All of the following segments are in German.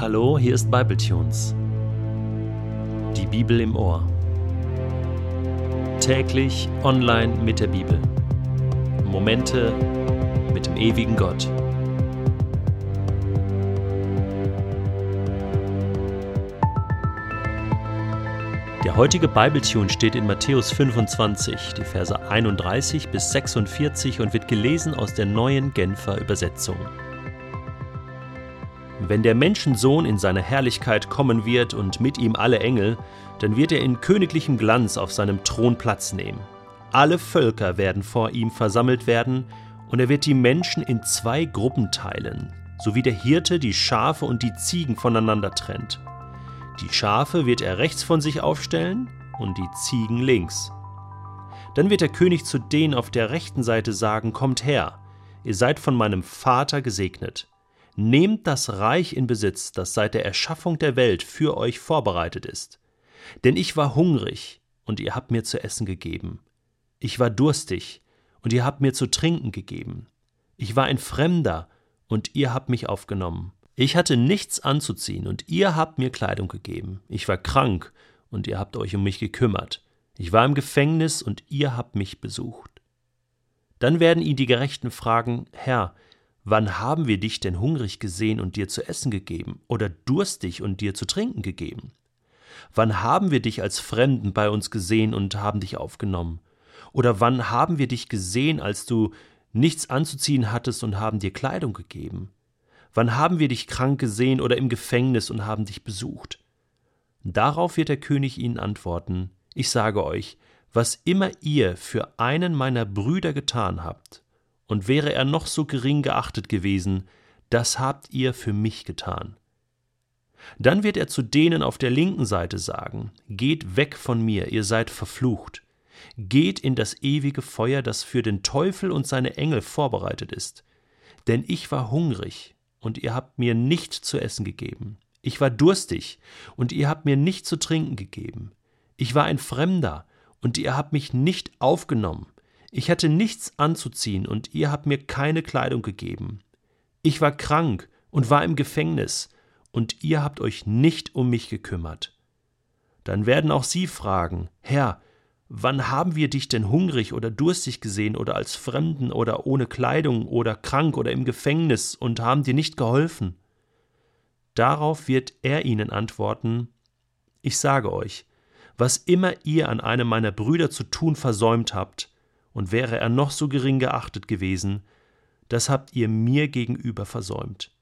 Hallo, hier ist Bibletunes. Die Bibel im Ohr. Täglich online mit der Bibel. Momente mit dem ewigen Gott. Der heutige Bibletune steht in Matthäus 25, die Verse 31 bis 46 und wird gelesen aus der neuen Genfer Übersetzung. Wenn der Menschensohn in seine Herrlichkeit kommen wird und mit ihm alle Engel, dann wird er in königlichem Glanz auf seinem Thron Platz nehmen. Alle Völker werden vor ihm versammelt werden, und er wird die Menschen in zwei Gruppen teilen, so wie der Hirte die Schafe und die Ziegen voneinander trennt. Die Schafe wird er rechts von sich aufstellen und die Ziegen links. Dann wird der König zu denen auf der rechten Seite sagen, Kommt her, ihr seid von meinem Vater gesegnet Nehmt das Reich in Besitz, das seit der Erschaffung der Welt für euch vorbereitet ist. Denn ich war hungrig, und ihr habt mir zu essen gegeben. Ich war durstig, und ihr habt mir zu trinken gegeben. Ich war ein Fremder, und ihr habt mich aufgenommen. Ich hatte nichts anzuziehen, und ihr habt mir Kleidung gegeben. Ich war krank, und ihr habt euch um mich gekümmert. Ich war im Gefängnis, und ihr habt mich besucht. Dann werden ihn die Gerechten fragen, Herr, Wann haben wir dich denn hungrig gesehen und dir zu essen gegeben, oder durstig und dir zu trinken gegeben? Wann haben wir dich als Fremden bei uns gesehen und haben dich aufgenommen? Oder wann haben wir dich gesehen, als du nichts anzuziehen hattest und haben dir Kleidung gegeben? Wann haben wir dich krank gesehen oder im Gefängnis und haben dich besucht? Darauf wird der König ihnen antworten, ich sage euch, was immer ihr für einen meiner Brüder getan habt, und wäre er noch so gering geachtet gewesen, das habt ihr für mich getan. Dann wird er zu denen auf der linken Seite sagen, Geht weg von mir, ihr seid verflucht, geht in das ewige Feuer, das für den Teufel und seine Engel vorbereitet ist. Denn ich war hungrig, und ihr habt mir nicht zu essen gegeben. Ich war durstig, und ihr habt mir nicht zu trinken gegeben. Ich war ein Fremder, und ihr habt mich nicht aufgenommen. Ich hatte nichts anzuziehen, und ihr habt mir keine Kleidung gegeben. Ich war krank und war im Gefängnis, und ihr habt euch nicht um mich gekümmert. Dann werden auch sie fragen, Herr, wann haben wir dich denn hungrig oder durstig gesehen oder als Fremden oder ohne Kleidung oder krank oder im Gefängnis und haben dir nicht geholfen? Darauf wird er ihnen antworten, Ich sage euch, was immer ihr an einem meiner Brüder zu tun versäumt habt, und wäre er noch so gering geachtet gewesen, das habt ihr mir gegenüber versäumt.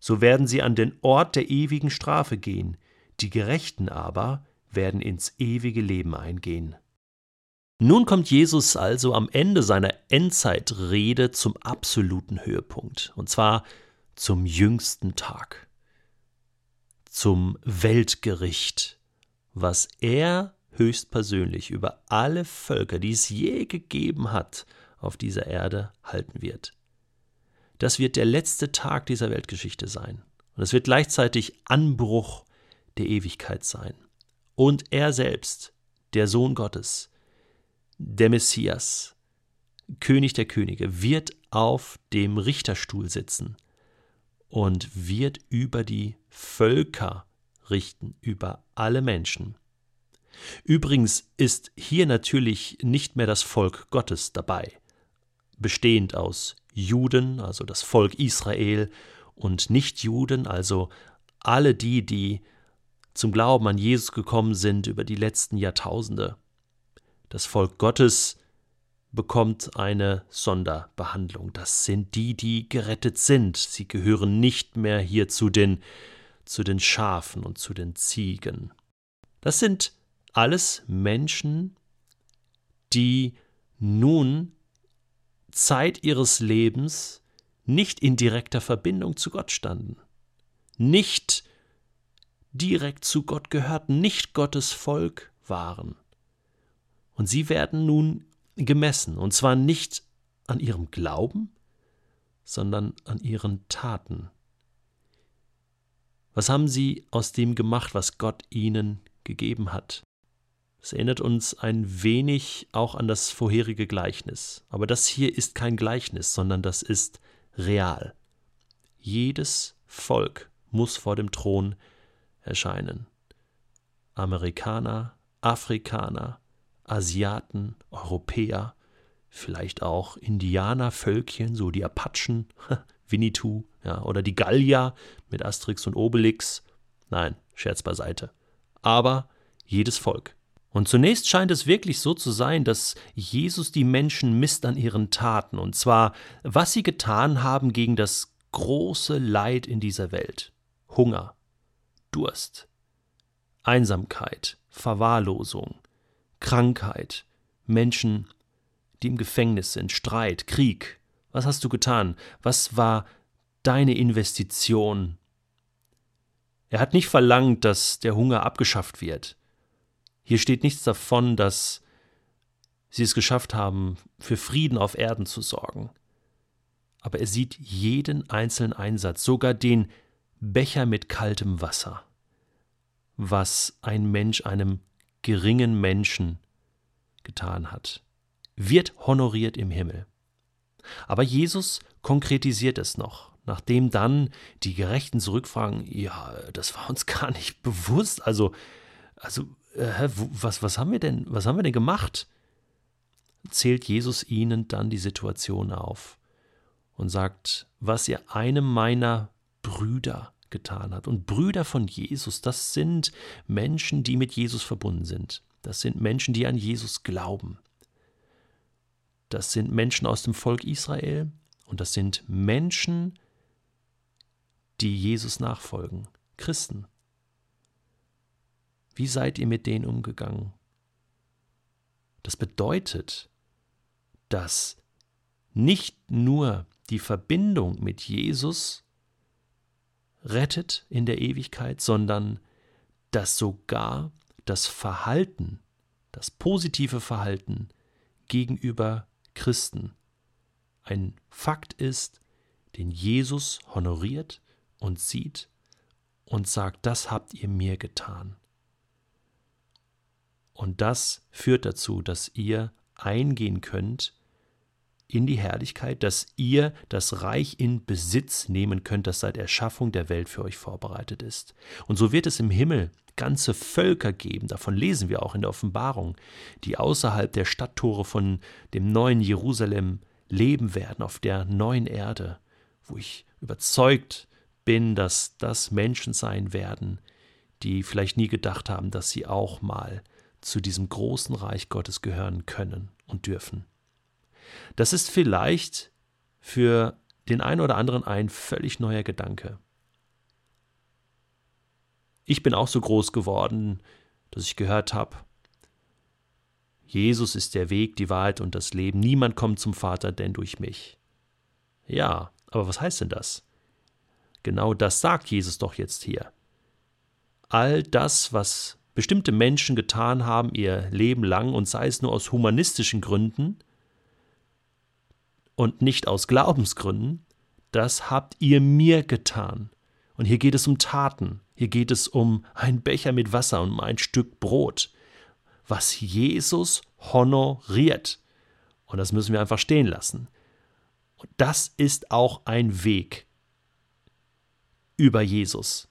So werden sie an den Ort der ewigen Strafe gehen, die Gerechten aber werden ins ewige Leben eingehen. Nun kommt Jesus also am Ende seiner Endzeitrede zum absoluten Höhepunkt, und zwar zum jüngsten Tag, zum Weltgericht, was er höchstpersönlich über alle Völker, die es je gegeben hat, auf dieser Erde halten wird. Das wird der letzte Tag dieser Weltgeschichte sein. Und es wird gleichzeitig Anbruch der Ewigkeit sein. Und er selbst, der Sohn Gottes, der Messias, König der Könige, wird auf dem Richterstuhl sitzen und wird über die Völker richten, über alle Menschen. Übrigens ist hier natürlich nicht mehr das Volk Gottes dabei, bestehend aus Juden, also das Volk Israel, und Nichtjuden, also alle die, die zum Glauben an Jesus gekommen sind über die letzten Jahrtausende. Das Volk Gottes bekommt eine Sonderbehandlung. Das sind die, die gerettet sind. Sie gehören nicht mehr hier zu den, zu den Schafen und zu den Ziegen. Das sind alles Menschen, die nun Zeit ihres Lebens nicht in direkter Verbindung zu Gott standen, nicht direkt zu Gott gehörten, nicht Gottes Volk waren. Und sie werden nun gemessen, und zwar nicht an ihrem Glauben, sondern an ihren Taten. Was haben sie aus dem gemacht, was Gott ihnen gegeben hat? Es erinnert uns ein wenig auch an das vorherige Gleichnis. Aber das hier ist kein Gleichnis, sondern das ist real. Jedes Volk muss vor dem Thron erscheinen. Amerikaner, Afrikaner, Asiaten, Europäer, vielleicht auch Indianervölkchen, so die Apachen, Winnetou, ja, oder die Gallier mit Asterix und Obelix. Nein, Scherz beiseite. Aber jedes Volk. Und zunächst scheint es wirklich so zu sein, dass Jesus die Menschen misst an ihren Taten, und zwar, was sie getan haben gegen das große Leid in dieser Welt. Hunger, Durst, Einsamkeit, Verwahrlosung, Krankheit, Menschen, die im Gefängnis sind, Streit, Krieg. Was hast du getan? Was war deine Investition? Er hat nicht verlangt, dass der Hunger abgeschafft wird. Hier steht nichts davon, dass sie es geschafft haben, für Frieden auf Erden zu sorgen. Aber er sieht jeden einzelnen Einsatz, sogar den Becher mit kaltem Wasser, was ein Mensch einem geringen Menschen getan hat, wird honoriert im Himmel. Aber Jesus konkretisiert es noch, nachdem dann die Gerechten zurückfragen, ja, das war uns gar nicht bewusst, also, also, äh, was, was haben wir denn, was haben wir denn gemacht? Zählt Jesus ihnen dann die Situation auf und sagt, was ihr einem meiner Brüder getan hat. Und Brüder von Jesus, das sind Menschen, die mit Jesus verbunden sind. Das sind Menschen, die an Jesus glauben. Das sind Menschen aus dem Volk Israel und das sind Menschen, die Jesus nachfolgen, Christen. Wie seid ihr mit denen umgegangen? Das bedeutet, dass nicht nur die Verbindung mit Jesus rettet in der Ewigkeit, sondern dass sogar das Verhalten, das positive Verhalten gegenüber Christen ein Fakt ist, den Jesus honoriert und sieht und sagt, das habt ihr mir getan. Und das führt dazu, dass ihr eingehen könnt in die Herrlichkeit, dass ihr das Reich in Besitz nehmen könnt, das seit Erschaffung der Welt für euch vorbereitet ist. Und so wird es im Himmel ganze Völker geben, davon lesen wir auch in der Offenbarung, die außerhalb der Stadttore von dem neuen Jerusalem leben werden, auf der neuen Erde, wo ich überzeugt bin, dass das Menschen sein werden, die vielleicht nie gedacht haben, dass sie auch mal zu diesem großen Reich Gottes gehören können und dürfen. Das ist vielleicht für den einen oder anderen ein völlig neuer Gedanke. Ich bin auch so groß geworden, dass ich gehört habe, Jesus ist der Weg, die Wahrheit und das Leben. Niemand kommt zum Vater denn durch mich. Ja, aber was heißt denn das? Genau das sagt Jesus doch jetzt hier. All das, was bestimmte Menschen getan haben ihr Leben lang und sei es nur aus humanistischen Gründen, und nicht aus Glaubensgründen, das habt ihr mir getan. Und hier geht es um Taten, hier geht es um ein Becher mit Wasser und um ein Stück Brot, was Jesus honoriert. Und das müssen wir einfach stehen lassen. Und das ist auch ein Weg über Jesus.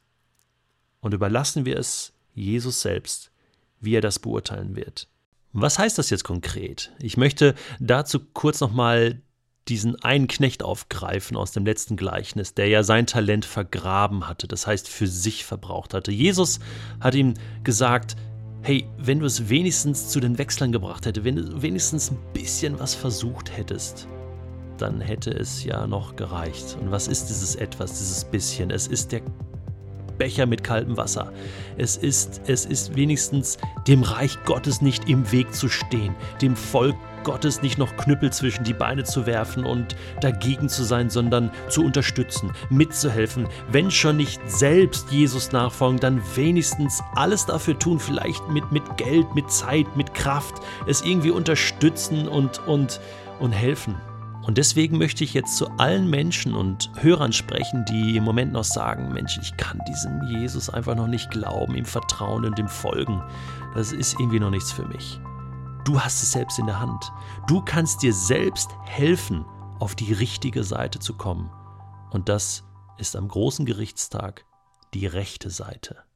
Und überlassen wir es Jesus selbst, wie er das beurteilen wird. Was heißt das jetzt konkret? Ich möchte dazu kurz nochmal diesen einen Knecht aufgreifen aus dem letzten Gleichnis, der ja sein Talent vergraben hatte, das heißt für sich verbraucht hatte. Jesus hat ihm gesagt, hey, wenn du es wenigstens zu den Wechslern gebracht hättest, wenn du wenigstens ein bisschen was versucht hättest, dann hätte es ja noch gereicht. Und was ist dieses etwas, dieses bisschen? Es ist der Becher mit kaltem Wasser. Es ist, es ist wenigstens dem Reich Gottes nicht im Weg zu stehen, dem Volk Gottes nicht noch Knüppel zwischen die Beine zu werfen und dagegen zu sein, sondern zu unterstützen, mitzuhelfen, wenn schon nicht selbst Jesus nachfolgen, dann wenigstens alles dafür tun, vielleicht mit, mit Geld, mit Zeit, mit Kraft, es irgendwie unterstützen und, und, und helfen. Und deswegen möchte ich jetzt zu allen Menschen und Hörern sprechen, die im Moment noch sagen, Mensch, ich kann diesem Jesus einfach noch nicht glauben, ihm vertrauen und ihm folgen. Das ist irgendwie noch nichts für mich. Du hast es selbst in der Hand. Du kannst dir selbst helfen, auf die richtige Seite zu kommen. Und das ist am großen Gerichtstag die rechte Seite.